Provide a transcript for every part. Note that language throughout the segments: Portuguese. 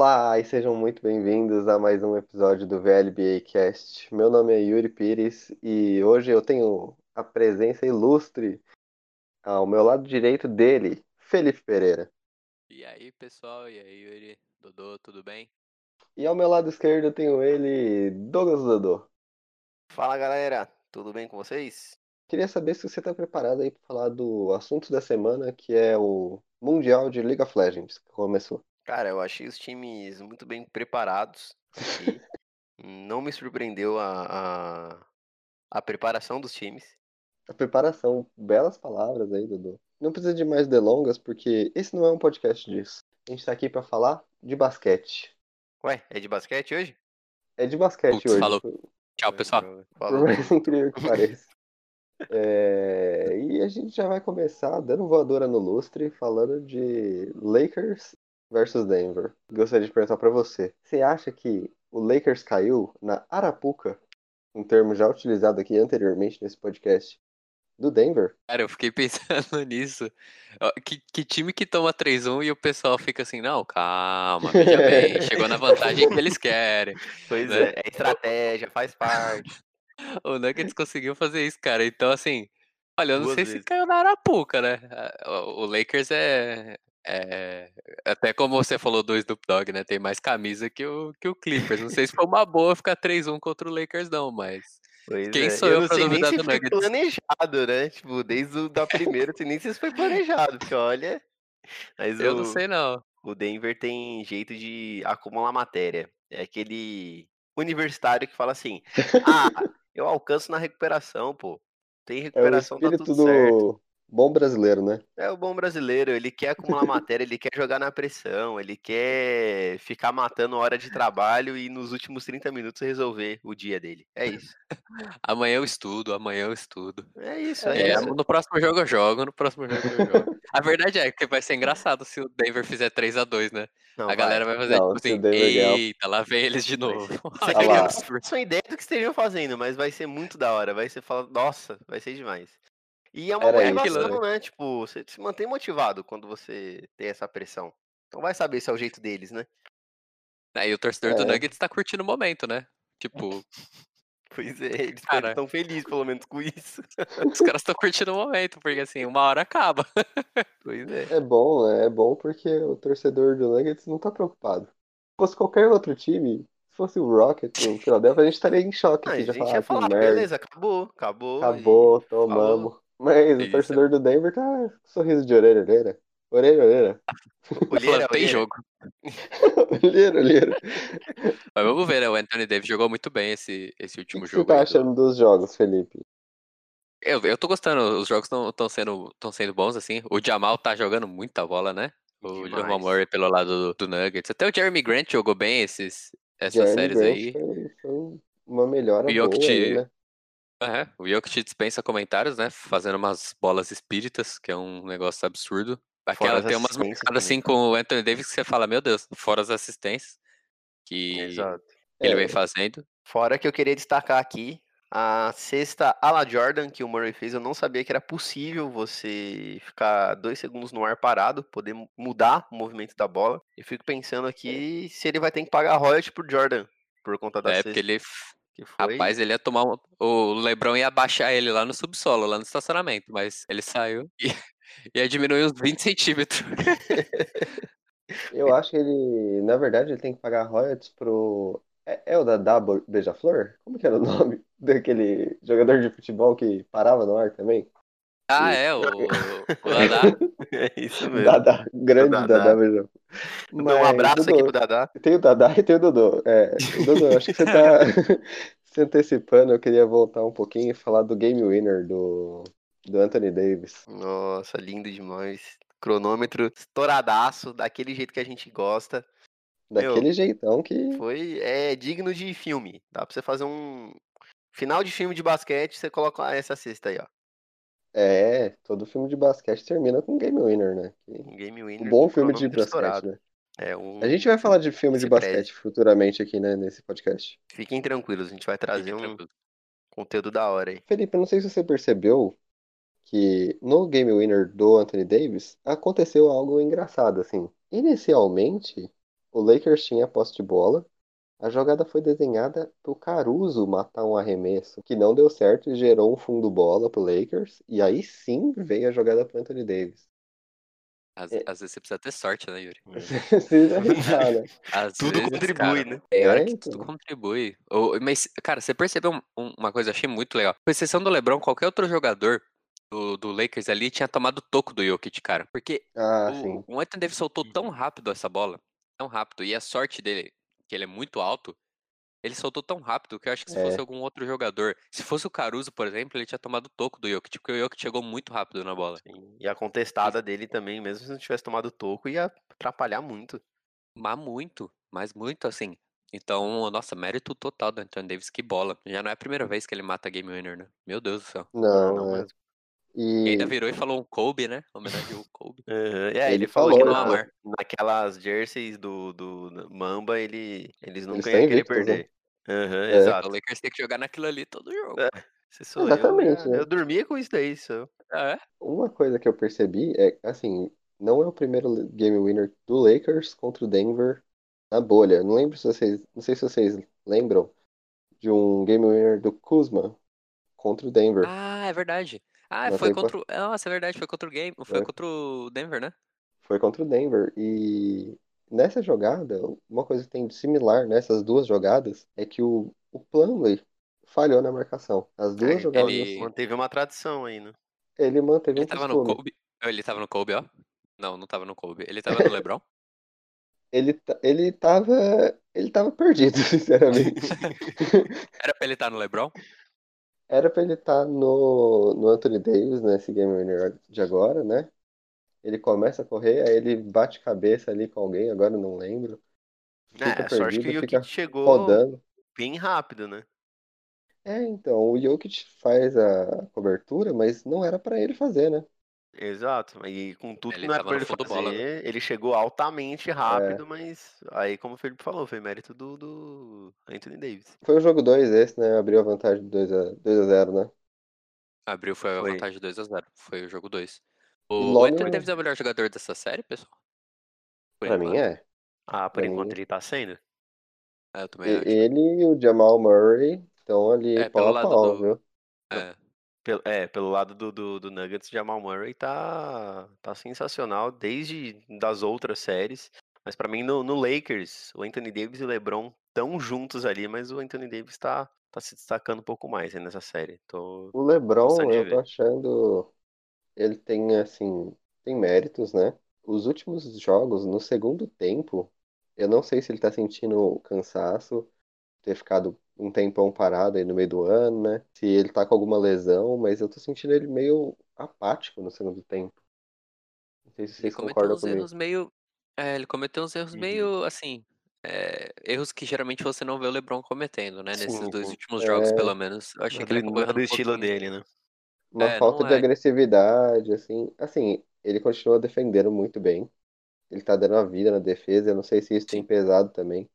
Olá e sejam muito bem-vindos a mais um episódio do VLBA Cast. Meu nome é Yuri Pires e hoje eu tenho a presença ilustre ao meu lado direito dele, Felipe Pereira. E aí, pessoal? E aí, Yuri? Dodô, tudo bem? E ao meu lado esquerdo eu tenho ele, Douglas Dodô. Fala galera, tudo bem com vocês? Queria saber se você está preparado aí para falar do assunto da semana, que é o Mundial de League of Legends, que começou. Cara, eu achei os times muito bem preparados e não me surpreendeu a, a, a preparação dos times. A preparação, belas palavras aí, Dudu. Não precisa de mais delongas, porque esse não é um podcast disso. A gente tá aqui para falar de basquete. Ué, é de basquete hoje? É de basquete Putz, hoje. falou. Por Tchau, pessoal. Falou. mais incrível que pareça. É, e a gente já vai começar dando voadora no lustre, falando de Lakers versus Denver. Gostaria de perguntar para você: você acha que o Lakers caiu na Arapuca, um termo já utilizado aqui anteriormente nesse podcast, do Denver? Cara, eu fiquei pensando nisso. Que, que time que toma 3-1 e o pessoal fica assim, não, calma, veja bem, chegou na vantagem que eles querem. Pois né? é, é estratégia, faz parte. O Nuggets conseguiu fazer isso, cara. Então, assim, olha, eu não Duas sei se caiu na Arapuca, né? O o Lakers é, é- Até como você falou do Snoop Dogg, né? Tem mais camisa que o, que o Clippers. Não sei se foi uma boa ficar 3-1 contra o Lakers, não, mas. Pois Quem é. sou eu não pra sei nem duvidar se do foi planejado, né? Tipo, desde o da primeira, assim, nem sei se foi planejado, porque olha. Mas Eu o, não sei, não. o Denver tem jeito de acumular matéria. É aquele universitário que fala assim: ah, eu alcanço na recuperação, pô. Tem É o recuperação, tá espírito tudo certo. Bom brasileiro, né? É o bom brasileiro, ele quer acumular matéria, ele quer jogar na pressão, ele quer ficar matando hora de trabalho e nos últimos 30 minutos resolver o dia dele. É isso. Amanhã eu estudo, amanhã eu estudo. É isso, é, É, isso. no próximo jogo eu jogo, no próximo jogo eu jogo. A verdade é que vai ser engraçado se o Denver fizer 3x2, né? Não, a galera vai fazer Não, tipo assim, eita, lá vem eles de novo. absurdo. Só ideia do que estejam fazendo, mas vai ser muito da hora. Vai ser falar, nossa, vai ser demais. E é uma Era motivação, isso. né? Tipo, você se mantém motivado quando você tem essa pressão. Então vai saber se é o jeito deles, né? Aí o torcedor do É. Nuggets tá curtindo o momento, né? Tipo, Pois é, eles Cara. estão felizes pelo menos com isso. os caras estão curtindo o momento, porque assim, uma hora acaba. Pois é. É bom, né? É bom porque o torcedor do Nuggets não tá preocupado. Se fosse qualquer outro time, se fosse o Rocket, o Philadelphia, a gente estaria em choque Ah, aqui. a Já gente falar, ia que falar, beleza, acabou, acabou. e- Acabou, tomamos. Mas o torcedor do Denver tá com sorriso de orelha, orelha. Orelha, orelha. Olheira, tem olheira. jogo. Olheira, olheira. Mas vamos ver, né? O Anthony Davis jogou muito bem esse, esse O que, último que você jogo. tá aí do- achando dos jogos, Felipe? Eu, eu tô gostando, os jogos estão sendo, tão sendo bons, assim. O Jamal tá jogando muita bola, né? O. Jamal Murray pelo lado do, do Nuggets. Até o Jeremy Grant jogou bem esses, essas Jeremy séries Grant aí. Foi, foi uma melhora O boa aí, né? É, o Jokic dispensa comentários, né? Fazendo umas bolas espíritas, que é um negócio absurdo. Aquela, tem umas marcadas assim também. com o Anthony Davis que você fala, meu Deus, fora as assistências que Exato. ele É, vem fazendo. Fora que eu queria destacar aqui a sexta ala Jordan que o Murray fez. Eu não sabia que era possível você ficar dois segundos no ar parado, poder mu- mudar o movimento da bola. Eu fico pensando aqui se ele vai ter que pagar royalty pro Jordan por conta da É, sexta. porque ele. Que foi... Rapaz, ele ia tomar um, O Lebron ia baixar ele lá no subsolo, lá no estacionamento, mas ele saiu e ia diminuir uns 20 centímetros. Eu acho que ele, na verdade, ele tem que pagar royalties pro. É, é o Dadá Bo- Beija-Flor? Como que era o nome daquele jogador de futebol que parava no ar também? Ah, é, o, o Dadá. é isso mesmo. Dadá, grande Dadá. Dadá Beija-Flor. Dá um abraço aqui pro Dadá. Tem o Dadá e tem o Dodô. É, Dodô, acho que você tá se antecipando. Eu queria voltar um pouquinho e falar do game winner do, do Anthony Davis. Nossa, lindo demais. Cronômetro estouradaço, daquele jeito que a gente gosta. Daquele jeitão que. Foi é digno de filme. Dá pra você fazer um final de filme de basquete, você coloca essa cesta aí, ó. É, todo filme de basquete termina com game winner, né? Um game Um winner. bom com filme de basquete, né? É um... A gente vai falar de filme de basquete futuramente aqui, né, nesse podcast. Fiquem tranquilos, a gente vai trazer um tranquilo. conteúdo da hora aí. Felipe, eu não sei se você percebeu que no game winner do Anthony Davis aconteceu algo engraçado, assim. Inicialmente, o Lakers tinha a posse de bola. A jogada foi desenhada pro Caruso matar um arremesso que não deu certo e gerou um fundo bola pro Lakers. E aí sim veio a jogada pro Anthony Davis. Às, É. às vezes você precisa ter sorte, né, Yuri? Precisa arriscar, né? Às Tudo vezes, contribui, cara, né? Hora É, que então. tudo contribui. Ou- mas, cara, você percebeu um- um- uma coisa que eu achei muito legal. Com exceção do LeBron, qualquer outro jogador do, do Lakers ali tinha tomado toco do Jokic, cara. Porque Ah, o, o Anthony Davis soltou tão rápido essa bola, tão rápido, e a sorte dele, que ele é muito alto, ele soltou tão rápido que eu acho que se fosse É. algum outro jogador, se fosse o Caruso, por exemplo, ele tinha tomado toco do Jokic, porque o Jokic chegou muito rápido na bola. Sim, E a contestada dele também, mesmo se não tivesse tomado toco, ia atrapalhar muito. Mas muito, mas muito assim. Então, nossa, mérito total do Anthony Davis, que bola. Já não é a primeira vez que ele mata game winner, né? Meu Deus do céu. Ah, Não, não é. E ainda virou e falou um Kobe, né? Homenageou o Kobe. Aham, É, Ele ele, falou que falou, na- né? naquelas jerseys do, do Mamba, ele, eles nunca estão iam querer né? perder. Aham, É. exato. O Lakers tem que jogar naquilo ali todo jogo. É. Sou Exatamente, eu, né? eu dormia com isso daí. Só. É. uma coisa que eu percebi é, assim, não é o primeiro game winner do Lakers contra o Denver na bolha. Não lembro se vocês, não sei se vocês lembram de um game winner do Kuzma contra o Denver. Ah, é verdade. Ah, foi contra o. Nossa, é verdade, foi contra o game. Foi Foi. contra o Denver, né? Foi contra o Denver. E nessa jogada, uma coisa que tem de similar nessas duas jogadas é que o, o Plumlee falhou na marcação. As duas É, jogadas, ele- Manteve uma tradição aí, né? ele manteve Ele um tava no. Kobe. Ele tava no Kobe, ó. Não, não tava no Kobe. Ele tava no LeBron? Ele, ele tava, ele tava perdido, sinceramente. Era pra ele estar no LeBron? Era pra ele estar no, no Anthony Davis, nesse Game Winner de agora, né? Ele começa a correr, aí ele bate cabeça ali com alguém, agora não lembro. Fica É, sorte que perdido, o Jokic chegou rodando. bem rápido, né? É, então, o Jokic faz a cobertura, mas não era pra ele fazer, né? Exato. E com tudo Ele que não era tava pra ele fazer, bola, né? ele chegou altamente rápido, mas aí, como o Felipe falou, foi mérito do, do Anthony Davis. Foi o jogo 2 esse, né? Abriu a vantagem de 2 a, 2 a 0, né? Abriu foi a Foi. vantagem 2x0. Foi o jogo 2. E O, logo- Anthony Davis é o melhor jogador dessa série, pessoal? Por Pra mim enquanto. é. Ah, por Pra enquanto mim- ele tá sendo. É, eu também E- acho. ele e o Jamal Murray estão ali É, pau a pau, do- viu? É. Pelo, é, pelo lado do, do, do Nuggets, Jamal Murray tá, tá sensacional desde das outras séries. Mas pra mim, no, no Lakers, o Anthony Davis e o LeBron estão juntos ali, mas o Anthony Davis tá, tá se destacando um pouco mais aí nessa série. Tô, O LeBron, eu tô achando. Ele tem, assim. Tem méritos, né? Os últimos jogos, no segundo tempo, eu não sei se ele tá sentindo cansaço, ter ficado um tempão parado aí no meio do ano, né? Se ele tá com alguma lesão, mas eu tô sentindo ele meio apático no segundo tempo. Não sei se Ele vocês cometeu concordam uns comigo. erros meio. É, ele cometeu uns erros Uhum. meio assim. é, erros que geralmente você não vê o LeBron cometendo, né? Nesses Sim, dois sim. últimos jogos, É. pelo menos. Eu achei é que ele não é do um estilo pouquinho. dele, né? Uma É, falta de é. agressividade, assim. Assim, ele continua defendendo muito bem. Ele tá dando a vida na defesa. Eu não sei se isso tem Sim. pesado também.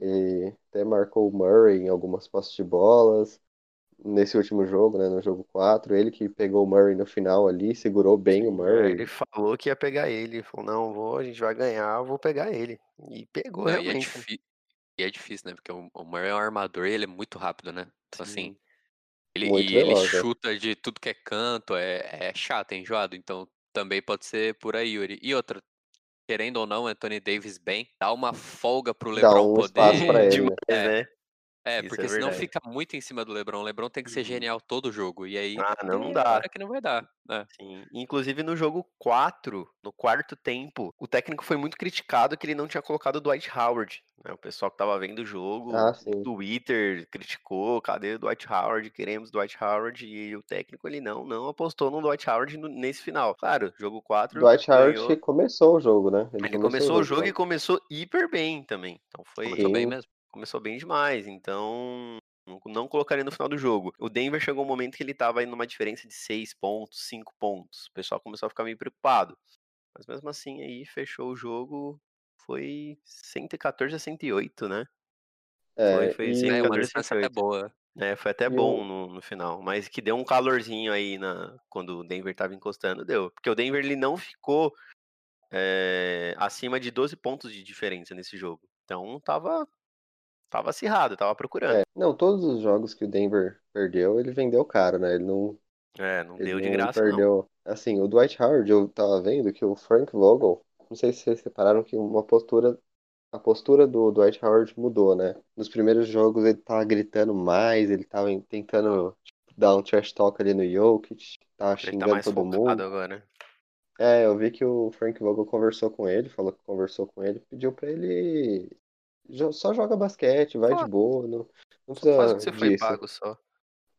Ele até marcou o Murray em algumas postes de bolas. Nesse último jogo, né? No jogo 4. Ele que pegou o Murray no final ali, segurou bem o é, Murray. Ele falou que ia pegar ele. Ele falou, não, vou, a gente vai ganhar, eu vou pegar ele. E pegou Não, e, é realmente. né? difí- e é difícil, né? Porque o, Murray é um armador e ele é muito rápido, né? Então, Sim. assim. Ele, Muito e ele veloz, né? chuta de tudo que é canto, é, é chato, é enjoado. Então também pode ser por aí, Yuri. E outra, querendo ou não, Anthony Davis bem, dá uma folga pro Dá LeBron um poder. ele, Demais, né? né? É, Isso porque é senão verdade. fica muito em cima do LeBron. O LeBron tem que ser Uhum. genial todo jogo. E aí Ah, não, dá. que não vai dar. né? Sim. Inclusive no jogo 4, no quarto tempo, o técnico foi muito criticado que ele não tinha colocado o Dwight Howard. né? O pessoal que tava vendo o jogo, Ah, sim. Twitter, criticou, cadê o Dwight Howard? Queremos Dwight Howard. E o técnico, ele não, não apostou no Dwight Howard nesse final. Claro, jogo 4 Dwight Howard ganhou. começou o jogo, né? Ele começou o jogo e né? começou hiper bem também. Então foi, Começou bem mesmo. Começou bem demais, então não- colocaria no final do jogo. O Denver chegou um momento que ele tava indo numa diferença de 6 pontos, 5 pontos. O pessoal começou a ficar meio preocupado. Mas mesmo assim aí fechou o jogo, foi 114 a 108, né? É, Foi, foi e- É uma 14 a distância até 108. boa. É, foi até E bom no, no final, mas que deu um calorzinho aí na, quando o Denver tava encostando, deu. Porque o Denver ele não ficou é, acima de 12 pontos de diferença nesse jogo. Então tava, tava acirrado, tava procurando. É, não, todos os jogos que o Denver perdeu, ele vendeu caro, né? Ele não, É, não deu de não graça, não. perdeu. Assim, o Dwight Howard, eu tava vendo que o Frank Vogel, não sei se vocês separaram que uma postura, a postura do Dwight Howard mudou, né? Nos primeiros jogos ele tava gritando mais, ele tava tentando tipo, dar um trash talk ali no Jokic, tava Ele tá xingando mais todo mundo. agora. É, eu vi que o Frank Vogel conversou com ele, falou que conversou com ele, pediu pra ele só joga basquete, vai de boa, não, não Só faz o precisa que você foi disso. pago só.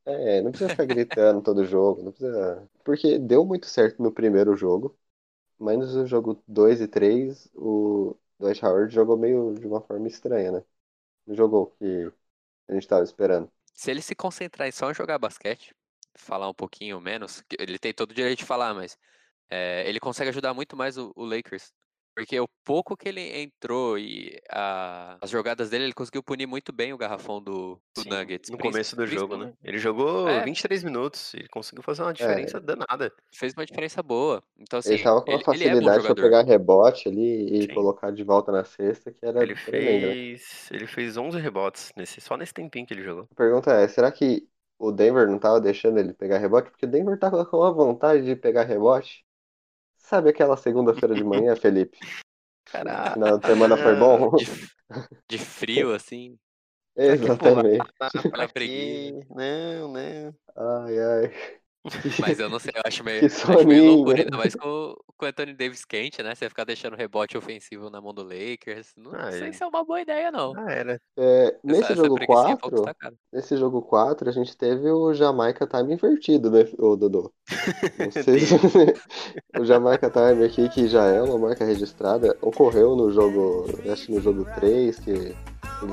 É, não precisa ficar gritando todo jogo, não precisa. Porque deu muito certo no primeiro jogo, mas no jogo 2 e 3, o Dwight Howard jogou meio de uma forma estranha, né? Não jogou o que a gente tava esperando. Se ele se concentrar em só jogar basquete, falar um pouquinho menos, ele tem todo o direito de falar, mas é, ele consegue ajudar muito mais o, o Lakers. Porque o pouco que ele entrou e a- as jogadas dele, ele conseguiu punir muito bem o garrafão do, do Sim, Nuggets. no começo do jogo, né? Ele jogou É. 23 minutos e conseguiu fazer uma diferença danada. Fez uma diferença boa. Então, assim, Ele tava com uma é facilidade pra jogador. pegar rebote ali e Sim. colocar de volta na cesta, que era Ele né? fez, ele fez 11 rebotes nesse, só nesse tempinho que ele jogou. A pergunta é, será que o Denver não tava deixando ele pegar rebote? Porque o Denver tava com uma vontade de pegar rebote. Sabe aquela segunda-feira de manhã, Felipe? Caraca. De semana foi bom? De, de frio, assim. Exatamente. Preguiça. Não, não. Ai, ai. Mas eu não sei, eu acho meio, acho meio loucura, ainda mais com, com o Anthony Davis quente, né? Você ficar deixando rebote ofensivo na mão do Lakers. Não Ah, sei ele- se é uma boa ideia, não. Ah, era. É, nesse essa, jogo essa é 4, pouco destacada. nesse jogo 4, a gente teve o Jamaica Time invertido, né, ô Dodô? Não sei se... o Jamaica Time aqui, que já é uma marca registrada, ocorreu no jogo, acho que no jogo 3, que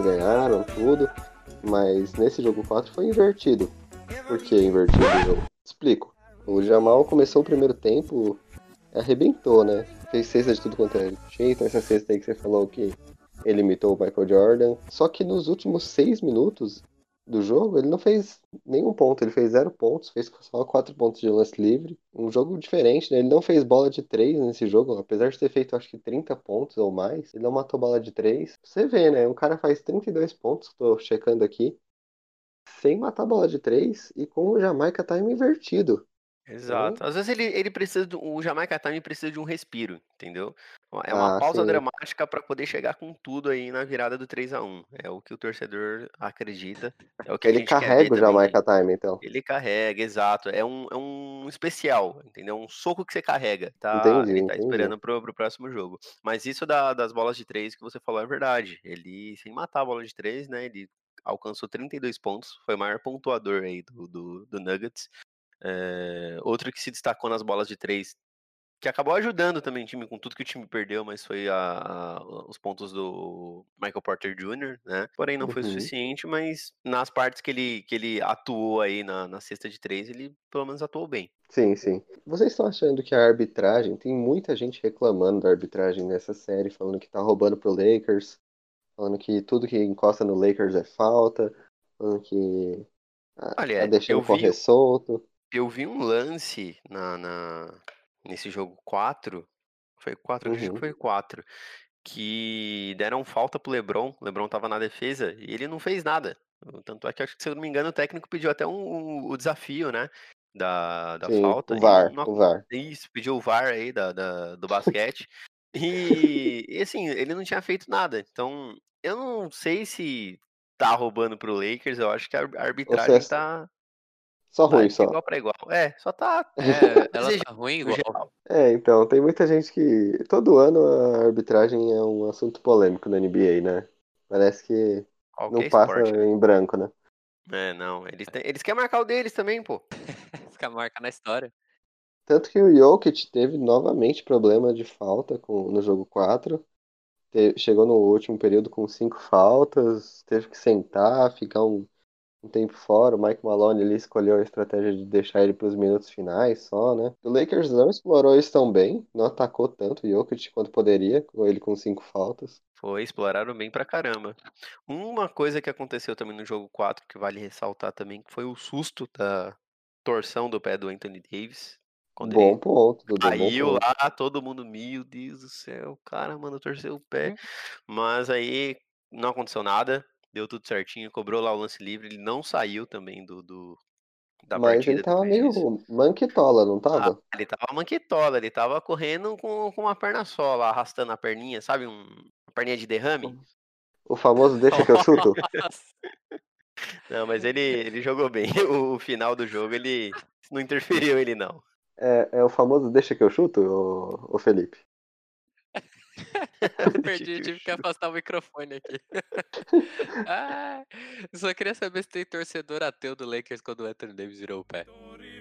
ganharam tudo, mas nesse jogo 4 foi invertido. Por que invertido o jogo? Explico. O Jamal começou o primeiro tempo, arrebentou, né? Fez cesta de tudo quanto é jeito, essa cesta aí que você falou que ele imitou o Michael Jordan. Só que nos últimos seis minutos do jogo, ele não fez nenhum ponto. Ele fez zero pontos, fez só quatro pontos de lance livre. Um jogo diferente, né? Ele não fez bola de três nesse jogo, apesar de ter feito acho que 30 pontos ou mais. Ele não matou bola de três. Você vê, né? Um cara faz 32 pontos, tô checando aqui, sem matar bola de três e com o Jamaica Time invertido. Exato. Às vezes ele, ele precisa de, o Jamaica Time precisa de um respiro, entendeu? É uma Ah, pausa sim. dramática para poder chegar com tudo aí na virada do 3 a 1 É o que o torcedor acredita. É o que a Ele carrega o também Jamaica Time, então. Ele carrega, exato. É um, é um especial, entendeu? Um soco que você carrega, tá? Entendi, ele tá entendi. esperando pro, pro próximo jogo. Mas isso da- das bolas de três que você falou é verdade. Ele, sem matar a bola de três, né? Ele alcançou 32 pontos, foi o maior pontuador aí do, do, do Nuggets. É, outro que se destacou nas bolas de três, que acabou ajudando também o time com tudo que o time perdeu, mas foi a- a- os pontos do Michael Porter Jr., né? Porém, não foi Uhum. suficiente, mas nas partes que ele, que ele atuou aí na, na cesta de três, ele pelo menos atuou bem. Sim, sim. Vocês estão achando que a arbitragem, tem muita gente reclamando da arbitragem nessa série, falando que tá roubando pro Lakers, falando que tudo que encosta no Lakers é falta, falando que ah, Olha, tá deixando eu vi- correr solto. Eu vi um lance na, na- nesse jogo 4, foi 4, acho Uhum. que foi 4, que deram falta pro LeBron, o LeBron tava na defesa e ele não fez nada. Tanto é que, acho que, se eu não me engano, o técnico pediu até um, o desafio, né, da, da Sim, falta. o VAR, não o VAR. Isso, pediu o VAR aí da, da- do basquete. E, e, assim, ele não tinha feito nada. Então, eu não sei se tá roubando pro Lakers, eu acho que a a arbitragem é tá, Só tá ruim, só. igual pra igual. É, só tá É, ela tá ruim igual. geral. É, então, tem muita gente que. Todo ano a arbitragem é um assunto polêmico na NBA, né? Parece que Qualquer não passa esporte. né? em branco, né? É, não. Eles, têm- eles querem marcar o deles também, pô. Fica marca na história. Tanto que o Jokic teve novamente problema de falta com, no jogo 4. Te- chegou no último período com cinco faltas, teve que sentar, ficar um, um tempo fora. O Mike Malone ali escolheu a estratégia de deixar ele para os minutos finais só, né? O Lakers não explorou isso tão bem, não atacou tanto o Jokic quanto poderia, com ele com cinco faltas. Foi, exploraram bem pra caramba. Uma coisa que aconteceu também no jogo 4, que vale ressaltar também, foi o susto da torção do pé do Anthony Davis. Quando Bom ele ponto, Dudu. caiu lá, todo mundo, meu Deus do céu, o cara, mano, torceu o pé. Hum. Mas aí não aconteceu nada, deu tudo certinho, cobrou lá o lance livre, ele não saiu também do, do- da Mas ele partida tava depois meio disso. manquitola, não Ah, tava? ele tava manquetola, ele tava correndo com, com uma perna só lá, arrastando a perninha, sabe? Um, uma perninha de derrame. O famoso deixa que eu chuto? Não, mas ele, ele jogou bem. O, o final do jogo, ele não interferiu ele não. É, é o famoso deixa que eu chuto, ô, ô Felipe? eu perdi, tive que afastar o microfone aqui. ah, só queria saber se tem torcedor ateu do Lakers quando o Anthony Davis virou o pé.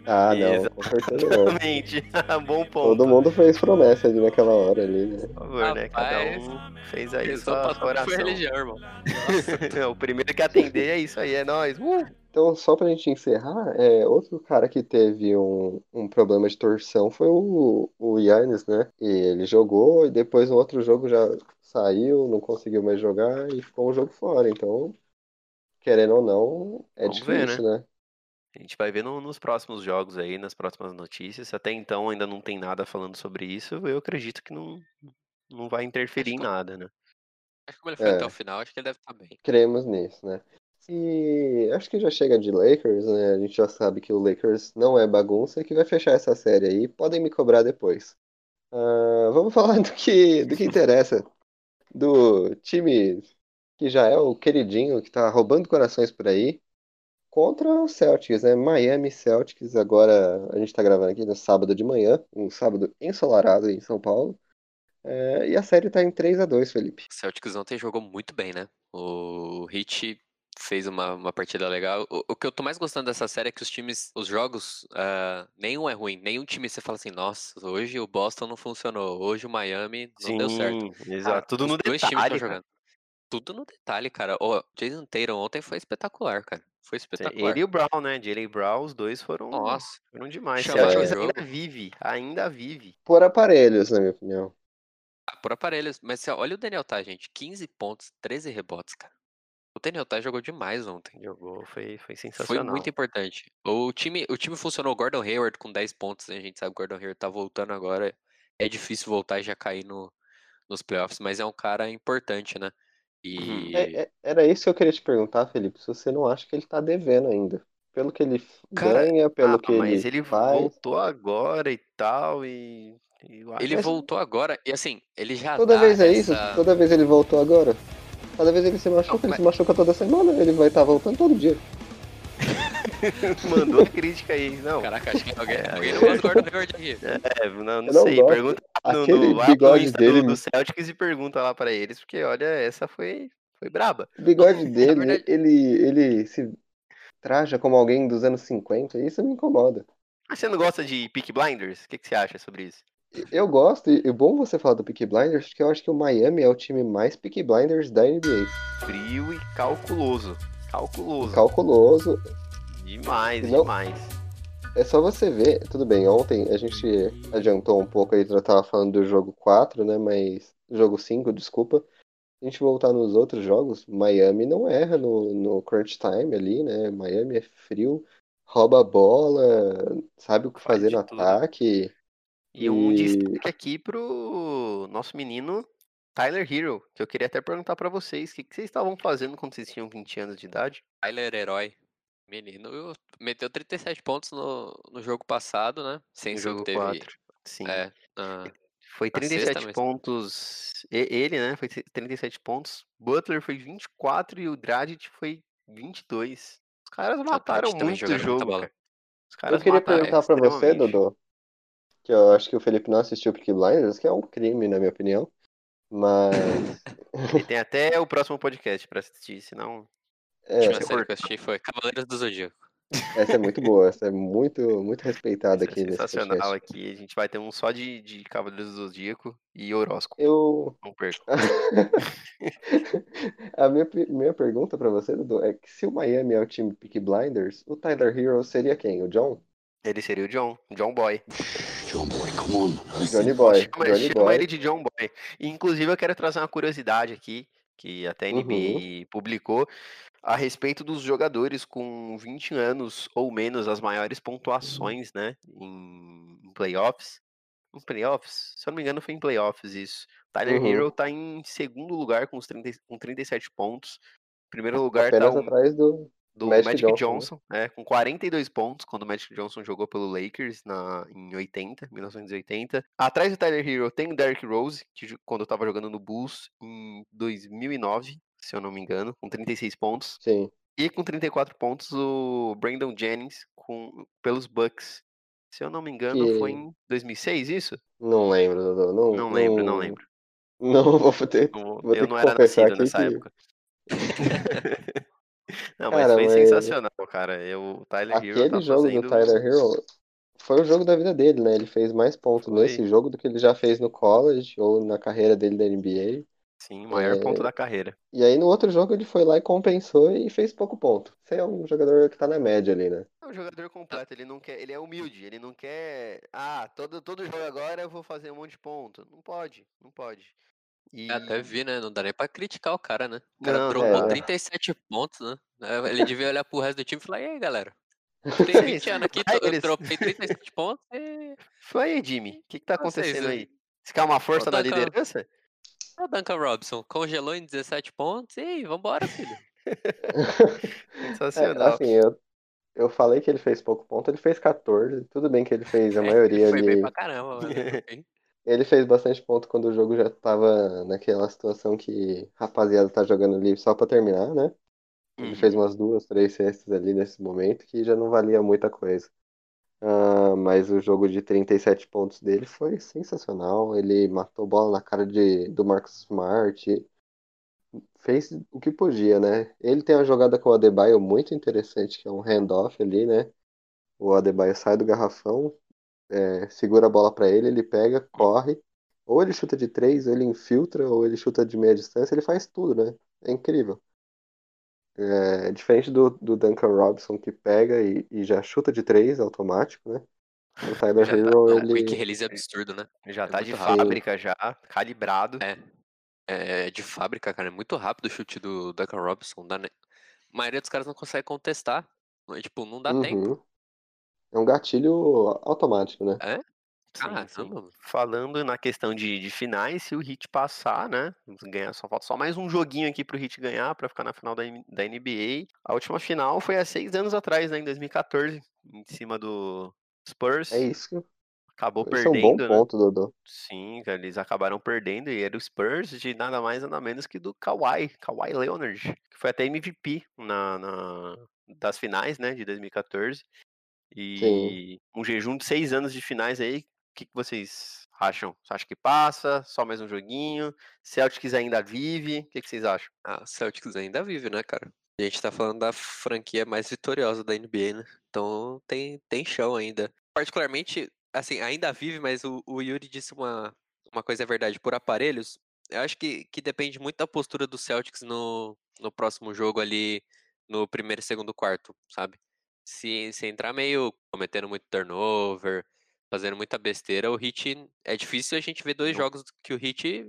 Ah, não, com certeza não. Exatamente. Bom ponto. Todo mundo fez promessa ali naquela hora ali, né? Por favor, né? Cada um fez aí Pensou sua pra foi oração. religião, irmão. o primeiro que atender é isso aí, é nóis. Uh! Então, só pra gente encerrar, é, outro cara que teve um, um problema de torção foi o, o Yannis, né? E ele jogou e depois no outro jogo já saiu, não conseguiu mais jogar e ficou um jogo fora. Então, querendo ou não, é Vamos ver, difícil, né? A gente vai ver no- nos próximos jogos aí, nas próximas notícias. Até então ainda não tem nada falando sobre isso. Eu acredito que não, não vai interferir em que- nada, né? Acho que como ele foi É. até o final, acho que ele deve estar bem. Cremos nisso, né? E acho que já chega de Lakers, né? A gente já sabe que o Lakers não é bagunça e que vai fechar essa série aí. Podem me cobrar depois. Ah, vamos falar do que, do que interessa. Do time que já é o queridinho, que tá roubando corações por aí, contra o Celtics, né? Miami Celtics. Agora a gente tá gravando aqui no sábado de manhã, um sábado ensolarado em São Paulo. É, e a série tá em 3 a 2 Felipe. O Celtics ontem jogou muito bem, né? O Heat fez uma, uma partida legal. O, o que eu tô mais gostando dessa série é que os times, os jogos, ah, nenhum é ruim. Nenhum time você fala assim, nossa, hoje o Boston não funcionou, hoje o Miami não deu certo. exato. Tudo Os no dois times detalhe, estão cara. jogando. Tudo no detalhe, cara. O Jason Tatum ontem foi espetacular, cara. Foi espetacular. Ele e o Brown, né? Jalen Brown, os dois foram, Nossa, foram demais. Chamaram Celtics o ainda vive, ainda vive. Por aparelhos, na minha opinião. ah, por aparelhos. Mas olha o Daniel Tá, gente. 15 pontos, 13 rebotes, cara. O Daniel Tá jogou demais ontem. Jogou, foi, foi Foi sensacional. muito importante. O time, o time funcionou. O Gordon Hayward com 10 pontos, né? a gente sabe que o Gordon Hayward tá voltando agora. É difícil voltar e já cair no, nos playoffs, mas é um cara importante, né? E É- é- era isso que eu queria te perguntar, Felipe, se você não acha que ele tá devendo ainda. Pelo que ele Cara, ganha, pelo Ah, que mas ele ele faz. voltou agora e tal, e. ele Mas- voltou agora, e assim, ele já Toda dá vez é isso? essa- Toda vez ele voltou agora? Cada vez ele se machuca, Não, ele mas- se machuca toda semana, ele vai estar voltando todo dia. Mandou a crítica aí. Não, Caraca, acho que alguém, É, alguém não gosta do Gordon Hayward aqui. é, não, não não sei. gosto. Pergunta no, Aquele no, bigode Insta dele- do, do Celtics e pergunta lá pra eles, porque olha, essa foi, foi braba. O bigode dele, verdade- ele, ele se traja como alguém dos anos 50, e isso me incomoda. Mas você não gosta de Peak Blinders? O que, que você acha sobre isso? Eu gosto, e bom você falar do Peaky Blinders, porque eu acho que o Miami é o time mais Peaky Blinders da NBA. Frio e calculoso. Calculoso. Calculoso, Demais, Não- demais. É só você ver, tudo bem, ontem a gente adiantou um pouco aí, já tava falando do jogo 4, né, mas, jogo 5, desculpa. Se a gente voltar nos outros jogos, Miami não erra no, no crunch time ali, né, Miami é frio, rouba a bola, sabe o que Faz fazer no tudo. ataque. E um E- destaque aqui pro nosso menino Tyler Hero, que eu queria até perguntar pra vocês, o que, que vocês estavam fazendo quando vocês tinham 20 anos de idade? Tyler Herói. Menino, meteu 37 pontos no, no jogo passado, né? Sem No jogo que teve. 4. Sim. É, na- Foi na 37 sexta, mas- pontos. Ele, né? Foi 37 pontos. Butler foi 24 e o Dragic foi 22. Os caras mataram também muito o jogo, cara. Os caras Eu queria mataram perguntar pra você. Dodô, que eu acho que o Felipe não assistiu Peaky Blinders, que é um crime, na minha opinião, mas... E tem até o próximo podcast pra assistir, senão. A É, última você série que eu assisti foi Cavaleiros do Zodíaco. essa é muito boa, essa é muito, muito respeitada é aqui nesse sensacional aqui. A gente vai ter um só de, de Cavaleiros do Zodíaco e horóscopo. Eu... Não perco. A minha, minha pergunta pra você, Dudu, é que se o Miami é o time Peaky Blinders, o Tyler Hero seria quem? O John? Ele seria o John, John Boy. Johnny Boy, chama Johnny chama Boy. ele de John Boy. E, inclusive, eu quero trazer uma curiosidade aqui, que até a Uhum. NBA publicou, a respeito dos jogadores com 20 anos ou menos, as maiores pontuações, né, em, em playoffs. Em playoffs? Se eu não me engano, foi em playoffs isso. Tyler Uhum. Hero tá em segundo lugar com, os 30, com 37 pontos. Primeiro lugar Apenas tá o atrás do. Do Magic Magic, Johnson, Johnson, né? com 42 pontos, quando o Magic Johnson jogou pelo Lakers na, em 80, 1980. Atrás do Tyler Hero tem o Derrick Rose, que quando eu tava jogando no Bulls em 2009, se eu não me engano, com 36 pontos. Sim. E com 34 pontos o Brandon Jennings com, pelos Bucks. Se eu não me engano, foi Que- em 2006 isso? Não lembro, Dodô. Não, Não lembro, não lembro. Não vou ter. Não vou- Vou ter eu não era nascido nessa que- época. não, mas Cara, foi mas- sensacional, cara. Eu, o Tyler Hero Aquele tá jogo fazendo... do Tyler Hero foi o jogo da vida dele, né? Ele fez mais pontos nesse jogo do que ele já fez no college ou na carreira dele da NBA. Sim, maior É, ponto da carreira. E aí no outro jogo ele foi lá e compensou e fez pouco ponto. Você é um jogador que tá na média ali, né? É um jogador completo, ele não quer, ele é humilde, ele não quer, ah, todo, todo jogo agora eu vou fazer um monte de ponto. Não pode, não pode. E Até vi, né? Não dá nem pra criticar o cara, né? O cara Não, dropou é. 37 pontos, né? É, Ele devia olhar pro resto do time e falar, e aí, galera? Tem 20 anos aqui, eu eles- dropei 37 pontos e... foi aí, Jimmy. O que que tá acontecendo aí? aí? Você quer uma força na Duncan. liderança? O Duncan Robinson congelou em 17 pontos e vambora, filho. É, Sensacional. assim, eu, eu falei que ele fez pouco ponto, ele fez 14. Tudo bem que ele fez a Ele maioria foi bem ali. pra caramba, mano. Ele fez bastante ponto quando o jogo já tava naquela situação que rapaziada tá jogando ali só pra terminar, né? Ele Uhum. fez umas duas, três cestas ali nesse momento que já não valia muita coisa. Ah, mas o jogo de 37 pontos dele foi sensacional. Ele matou bola na cara de, do Marcus Smart. Fez o que podia, né? Ele tem uma jogada com o Adebayo muito interessante, que é um handoff ali, né? O Adebayo sai do garrafão, é, segura a bola pra ele, ele pega, corre. Ou ele chuta de três, ou ele infiltra, ou ele chuta de meia distância, ele faz tudo, né? É incrível. É, diferente do, do Duncan Robinson que pega e, e já chuta de três automático, né? O Tyler Já tá Hero, num ele. quick release absurdo, né? Já É tá de rápido. fábrica já, calibrado. É. É de fábrica, cara. É muito rápido o chute do Duncan Robinson. Ne- A maioria dos caras não consegue contestar. Não- Tipo, não dá tempo. É um gatilho automático, né? Sim, Caramba, sim. Falando na questão de, de finais, se o Heat passar, né? Ganhar, só falta só mais um joguinho aqui pro Heat ganhar pra ficar na final da, da NBA. A última final foi há seis anos atrás, né? Em 2014, em cima do Spurs. É isso. Acabou Esse é um perdendo, bom né? ponto, Dodô. Sim, eles acabaram perdendo e era o Spurs de nada mais nada menos que do Kawhi, Kawhi Leonard, que foi até MVP na, na- das finais, né, de 2014. E um jejum de seis anos de finais aí, o que, que vocês acham? Você acha que passa? Só mais um joguinho? Celtics ainda vive? O que, que vocês acham? Ah, o Celtics ainda vive, né, cara? A gente tá falando da franquia mais vitoriosa da NBA, né? Então tem, tem chão ainda. Particularmente, assim, ainda vive, mas o, o Yuri disse uma, uma coisa é verdade. Por aparelhos, eu acho que, que depende muito da postura do Celtics no, no próximo jogo ali, no primeiro e segundo quarto, sabe? Se, se entrar meio cometendo muito turnover, fazendo muita besteira, o Hit. É difícil a gente ver dois jogos que o Hit.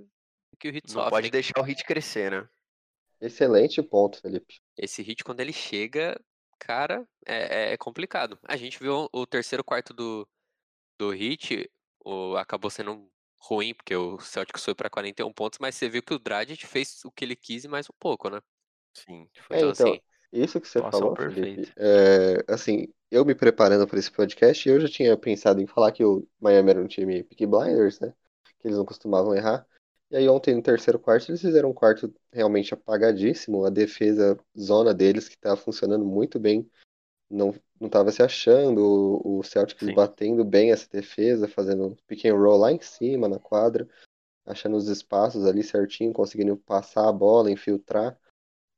Que o Hit Não sofre. pode deixar o Heat crescer, né? Excelente ponto, Felipe. Esse hit, quando ele chega, cara, é, é complicado. A gente viu o terceiro quarto do, do hit, o, acabou sendo ruim, porque o Celtics foi pra 41 pontos, mas você viu que o Dragic fez o que ele quis e mais um pouco, né? Sim. É, Então, então, assim, isso que você Situação falou. Felipe, é, assim, eu me preparando para esse podcast, eu já tinha pensado em falar que o Miami era um time Peaky Blinders, né? Que eles não costumavam errar. E aí ontem, no terceiro quarto, eles fizeram um quarto realmente apagadíssimo. A defesa zona deles, que estava funcionando muito bem, não não estava se achando. O, o Celtics Sim. batendo bem essa defesa, fazendo pick and roll lá em cima, na quadra, achando os espaços ali certinho, conseguindo passar a bola, infiltrar.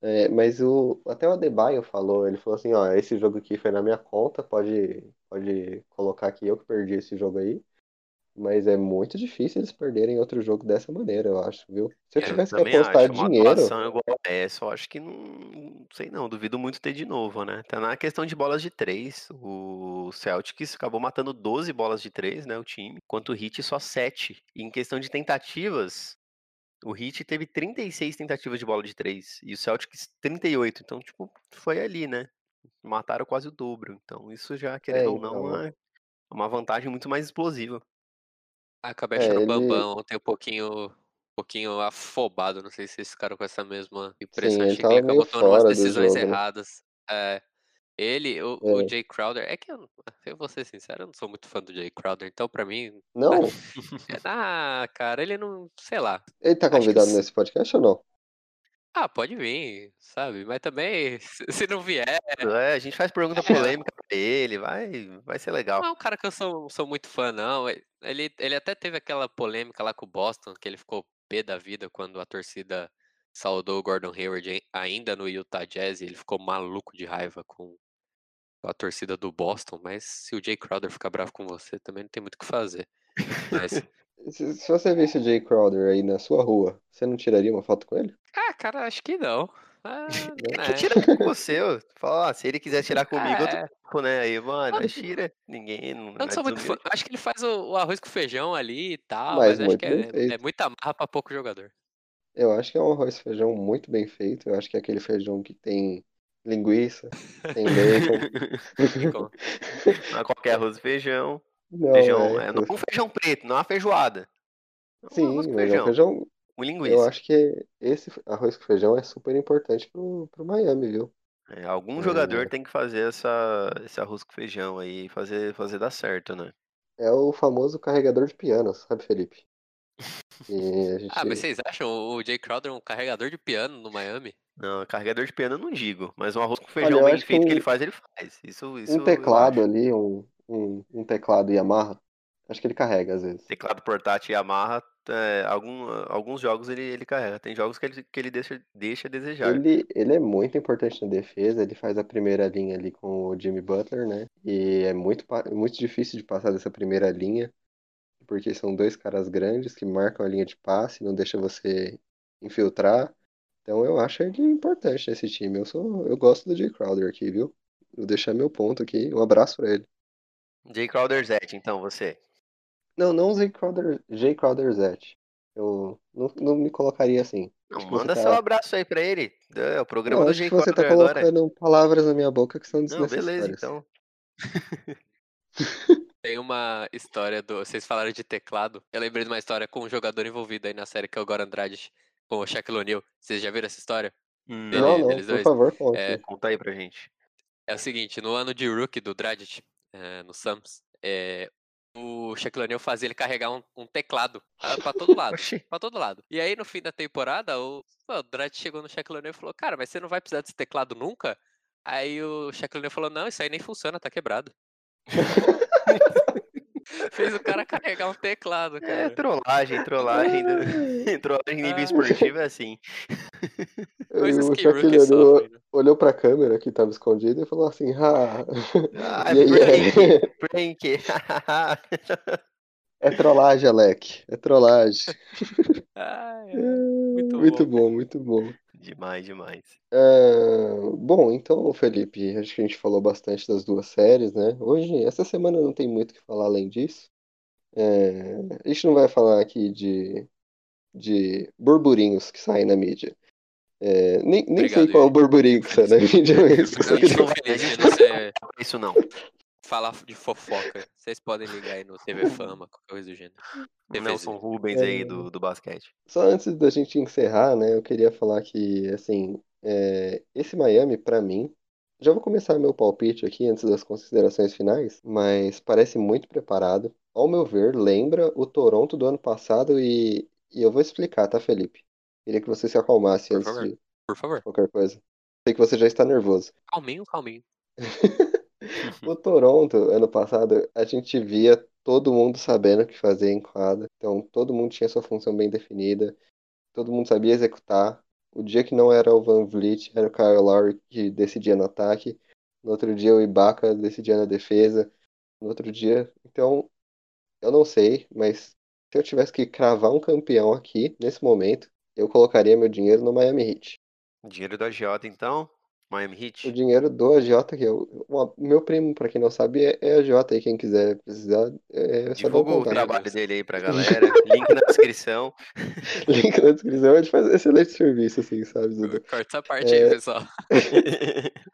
É, mas o, até o Adebayo falou, ele falou assim, ó, esse jogo aqui foi na minha conta, pode, pode colocar aqui eu que perdi esse jogo aí. Mas é muito difícil eles perderem outro jogo dessa maneira, eu acho, viu? Se eu É, eu tivesse que apostar acho, uma dinheiro, atuação igual a essa, eu acho que não, não sei não, duvido muito ter de novo, né? Tá na questão de bolas de três, o Celtics acabou matando 12 bolas de três, né, o time, enquanto o Heat só 7. E em questão de tentativas, o Heat teve 36 tentativas de bola de três e o Celtics 38, então tipo, foi ali, né? Mataram quase o dobro, então isso já, querendo ou não, então, é uma vantagem muito mais explosiva. Acabei É, achando o ele- Bambam ontem um pouquinho, um pouquinho afobado. Não sei se esse cara com essa mesma impressão. ele Achei que ele acabou tomando umas decisões jogo, né? erradas. É, ele, o, É. o Jay Crowder, é que eu, eu vou ser sincero, eu não sou muito fã do Jay Crowder, então pra mim, Não, ah, cara, ele não, sei lá. ele tá que convidado se- nesse podcast ou não? Ah, pode vir, sabe? Mas também, se, não vier, É, a gente faz pergunta polêmica pra ele, vai, vai ser legal. não é um cara que eu sou, sou muito fã, não. Ele, ele até teve aquela polêmica lá com o Boston, que ele ficou pé da vida quando a torcida saudou o Gordon Hayward ai- ainda no Utah Jazz e ele ficou maluco de raiva com a torcida do Boston, mas se o Jay Crowder ficar bravo com você, também não tem muito o que fazer. Mas, Se, se você visse o Jay Crowder aí na sua rua, você não tiraria uma foto com ele? ah, cara, acho que não. Ah, Ele né? quer tirar com você. Fala, ó, se ele quiser tirar comigo, eu É. topo, né? Aí, mano, mas tira. Ninguém. Não, Eu não é sou muito fã. Acho que ele faz o, o arroz com feijão ali e tal, Mas mas, acho que é, é muita marra pra pouco jogador. Eu acho que é um arroz e feijão muito bem feito. Eu acho que é aquele feijão que tem linguiça, tem bacon. Não é qualquer arroz e feijão. Não, feijão, é. é, não é um feijão preto, não é uma feijoada. É um Sim, arroz com é um feijão, feijão. com Eu linguiça. acho que esse arroz com feijão é super importante pro, pro Miami, viu? É, algum É. jogador tem que fazer essa, esse arroz com feijão aí, fazer, fazer dar certo, né? É o famoso carregador de piano, sabe, Felipe? E a gente. Ah, mas vocês acham o Jay Crowder um carregador de piano no Miami? Não, carregador de eu não digo, mas um arroz com Olha, feijão eu bem que feito que um- ele faz, ele faz. Isso, isso um teclado ali, um, um, um teclado Yamaha, acho que ele carrega às vezes. Teclado portátil Yamaha, é, algum, alguns jogos ele, ele carrega. Tem jogos que ele, que ele deixa, deixa a desejar. Ele, ele é muito importante na defesa, ele faz a primeira linha ali com o Jimmy Butler, né? E é muito, muito difícil de passar dessa primeira linha, porque são dois caras grandes que marcam a linha de passe, não deixa você infiltrar. Então eu acho ele importante nesse time. Eu sou, eu gosto do Jay Crowder aqui, viu? Vou deixar meu ponto aqui. Um abraço pra ele. Jay Crowder Zet, então, você. Não, não o Jay Crowder, Jay Crowder Zet. Eu não, não me colocaria assim. Não, você manda tá- seu abraço aí pra ele. É o programa Não, do Jay que você tá Crowder agora. colocando palavras na minha boca que são Não, desnecessárias. beleza, então. Tem uma história do. Vocês falaram de teclado. Eu lembrei de uma história com um jogador envolvido aí na série, que é o Goran Dragic, com o Shaquille O'Neal. Vocês já viram essa história? Hum, Dele- Não, não, deles por dois? favor, conte. É, Conta aí pra gente. É o seguinte, no ano de rookie do Dragic, eh, no Suns, eh, o Shaquille O'Neal fazia ele carregar um, um teclado pra todo lado, pra todo lado. E aí no fim da temporada, o, o Dragic chegou no Shaquille O'Neal e falou, cara, mas você não vai precisar desse teclado nunca? Aí o Shaquille O'Neal falou, não, isso aí nem funciona, tá quebrado. Fez o cara carregar um teclado, É cara. trollagem, trollagem. do- trollagem em nível esportivo é assim. Coisas o que Shaquille sofre, né? olhou pra câmera que tava escondida e falou assim, ah, Ah, e aí, prank, prank. é trollagem, Alec, é trollagem. Ai, ai, muito, Muito bom. bom, muito bom. Demais, demais. Ah, bom, então, Felipe, acho que a gente falou bastante das duas séries, né? Hoje, essa semana não tem muito o que falar além disso. É, a gente não vai falar aqui de, de burburinhos que saem na mídia. É, nem, nem sei Obrigado, qual é o burburinho que sai na mídia, mas feliz de não ser Isso não. Falar de fofoca. Vocês podem ligar aí no TV Fama, qualquer coisa do gênero. TVZ. Nelson Rubens É. aí do, do basquete. Só antes da gente encerrar, né, eu queria falar que, assim, é, esse Miami, pra mim, já vou começar meu palpite aqui antes das considerações finais, mas parece muito preparado. Ao meu ver, lembra o Toronto do ano passado e, e eu vou explicar, tá, Felipe? Queria que você se acalmasse Por antes favor. de Por favor. qualquer coisa. Sei que você já está nervoso. Calminho, calminho. O Toronto, ano passado, a gente via todo mundo sabendo o que fazer em quadra. Então, todo mundo tinha sua função bem definida. Todo mundo sabia executar. O dia que não era o Van Vliet, era o Kyle Lowry que decidia no ataque. No outro dia, o Ibaka decidia na defesa. No outro dia... Então, eu não sei, mas se eu tivesse que cravar um campeão aqui, nesse momento, eu colocaria meu dinheiro no Miami Heat. Dinheiro do agiota, então. Miami O Heat. dinheiro do agiota, que é o, o- meu primo, pra quem não sabe, é, é agiota aí, quem quiser precisar, é só dar um Divulga o trabalho dele aí pra galera. Link na descrição. Link na descrição, a gente faz excelente serviço, assim, sabe? Corta essa parte É. aí, pessoal.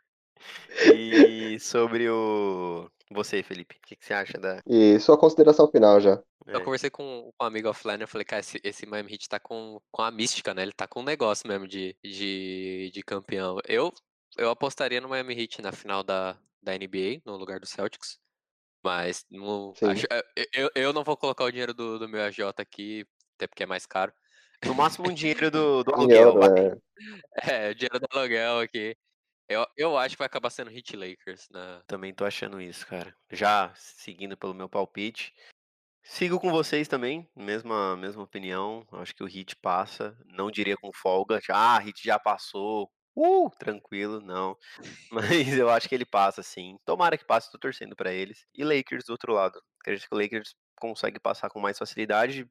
e sobre o, Você, Felipe, o que, que você acha da. E sua consideração final já. Eu É. conversei com, com um amigo offline, eu falei, cara, esse, esse Miami Heat tá com, com a mística, né? Ele tá com um negócio mesmo de, de, de campeão. Eu, eu apostaria no Miami Heat na final da, da NBA, no lugar do Celtics. Mas Sim. acho- eu, eu, eu não vou colocar o dinheiro do, do meu AJ aqui, até porque é mais caro. No máximo um dinheiro do, do aluguel, é. É, o dinheiro do aluguel aqui. Eu, eu acho que vai acabar sendo Heat Lakers na, Também tô achando isso, cara. Já seguindo pelo meu palpite. Sigo com vocês também, mesma, mesma opinião. Acho que o Hit passa. Não diria com folga. já, Ah, Hit já passou. Uh, tranquilo, não. Mas eu acho que ele passa, sim. Tomara que passe, tô torcendo pra eles. E Lakers do outro lado. Acredito que o Lakers consegue passar com mais facilidade.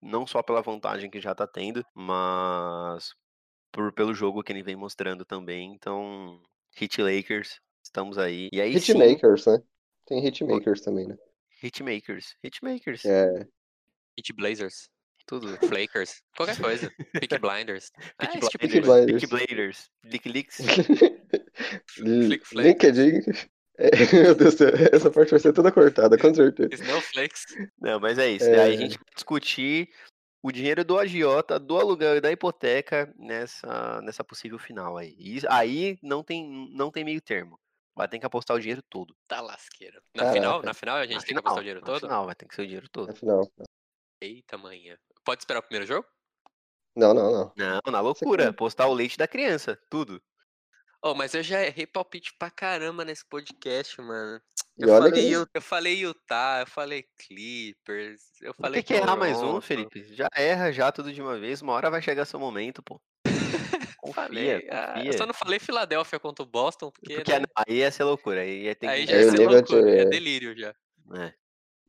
Não só pela vantagem que já tá tendo, mas por, pelo jogo que ele vem mostrando também. Então, Hit Lakers, estamos aí. E aí sim, Hitmakers, né? Tem Hitmakers também, né? Hitmakers. Hitmakers. É. Heat Blazers, Tudo. Flakers, qualquer coisa. Peak Blinders. É, Peaky esse tipo Blinders. coisa. Blinders. Blinders. Flakes. LinkedIn. É, meu Deus do céu, essa parte vai ser toda cortada, com certeza. Snowflakes. Não, mas é isso. né? Aí É. a gente vai discutir o dinheiro do agiota, do aluguel e da hipoteca nessa, nessa possível final aí. E aí não tem, não tem meio termo. Vai ter que apostar o dinheiro todo. Tá lasqueira. Na final, na final a gente Na tem que final, apostar o dinheiro na todo? final, vai ter que ser o dinheiro todo. Afinal. Eita manhã. Pode esperar o primeiro jogo? Não, não, não. Não, na loucura. Apostar o leite da criança. Tudo. Oh, mas eu já errei palpite pra caramba nesse podcast, mano. E Eu olha falei, eu, eu falei Utah, eu falei Clippers, eu falei ter que errar mais um, Felipe. Já erra já tudo de uma vez. Uma hora vai chegar seu momento, pô. Confia, Falei, ah, eu confia. só não falei Filadélfia contra o Boston, porque, Porque né, não, aí ia ser loucura. Aí ia ter aí que. já Aí ia o ser nível loucura, de- é delírio já. É.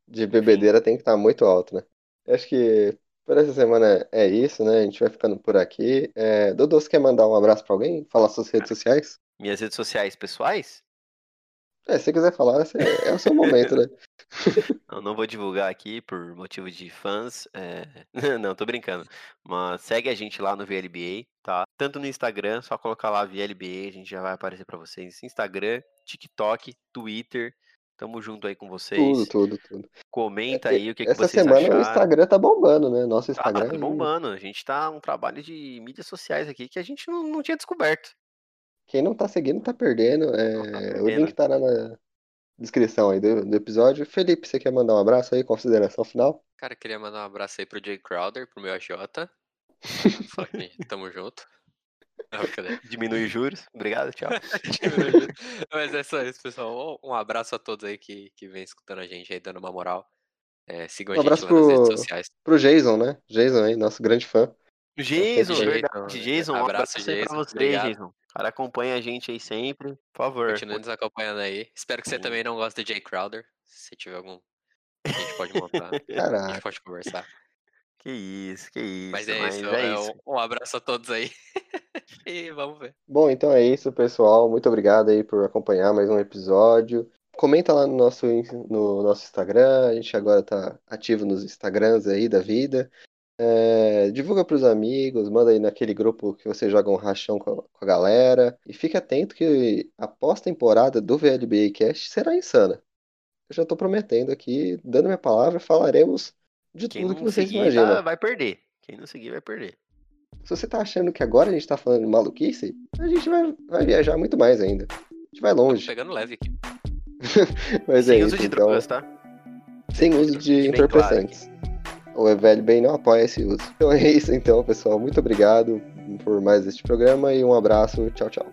De bebedeira tem que estar muito alto, né? Acho que por essa semana é isso, né? A gente vai ficando por aqui. É, Dodô, você quer mandar um abraço pra alguém? Falar suas redes sociais? Minhas redes sociais pessoais? É, se você quiser falar, é o seu momento, né? Eu não vou divulgar aqui por motivo de fãs. é, Não, tô brincando. Mas segue a gente lá no VLBA, tá? Tanto no Instagram, só colocar lá VLBA, a gente já vai aparecer pra vocês. Instagram, TikTok, Twitter. Tamo junto aí com vocês. Tudo, tudo, tudo. Comenta aí o que, que Essa vocês semana acharam. o Instagram tá bombando, né? Nosso Tá, Instagram. tá bombando. A gente tá um trabalho de mídias sociais aqui que a gente não, não tinha descoberto. Quem não tá seguindo tá perdendo. É, tá O perdendo. link tá lá na descrição aí do, do episódio. Felipe, você quer mandar um abraço aí, consideração final? Cara, queria mandar um abraço aí pro Jay Crowder, pro meu AJ. Que tamo junto. Diminui os juros. Obrigado, tchau. Mas é só isso, pessoal. Um abraço a todos aí que, que vem escutando a gente aí, dando uma moral. É, sigam a Um gente abraço lá nas redes pro- sociais. Pro Jason, né? Jason aí, nosso grande fã. Jason, Jason, verdade. Jason, um abraço, abraço aí pra Jason, você, obrigado. Jason. O cara acompanha a gente aí sempre. Por favor. Continue nos acompanhando aí. Espero que você Sim. também não goste de Jay Crowder. Se tiver algum. A gente pode montar. a gente Caraca. pode conversar. Que isso, que isso. Mas é isso. é é isso. Um, um abraço a todos aí. e vamos ver. Bom, então é isso, pessoal. Muito obrigado aí por acompanhar mais um episódio. Comenta lá no nosso, no nosso Instagram. A gente agora tá ativo nos Instagrams aí da vida. É, divulga pros amigos, manda aí naquele grupo que você joga um rachão com a, com a galera. E fique atento que a pós-temporada do VLBA Cast será insana. Eu já tô prometendo aqui, dando minha palavra, falaremos de Quem tudo que não vocês seguir imaginam. tá- vai perder. Quem não seguir vai perder. Se você tá achando que agora a gente tá falando de maluquice, a gente vai, vai viajar muito mais ainda. A gente vai Tô longe. pegando leve aqui. Mas é Sem isso, uso de então. drogas, tá? Sem uso de entorpecentes. O Evelho bem não apoia esse uso. Então é isso então, pessoal. Muito obrigado por mais este programa e um abraço. Tchau, tchau.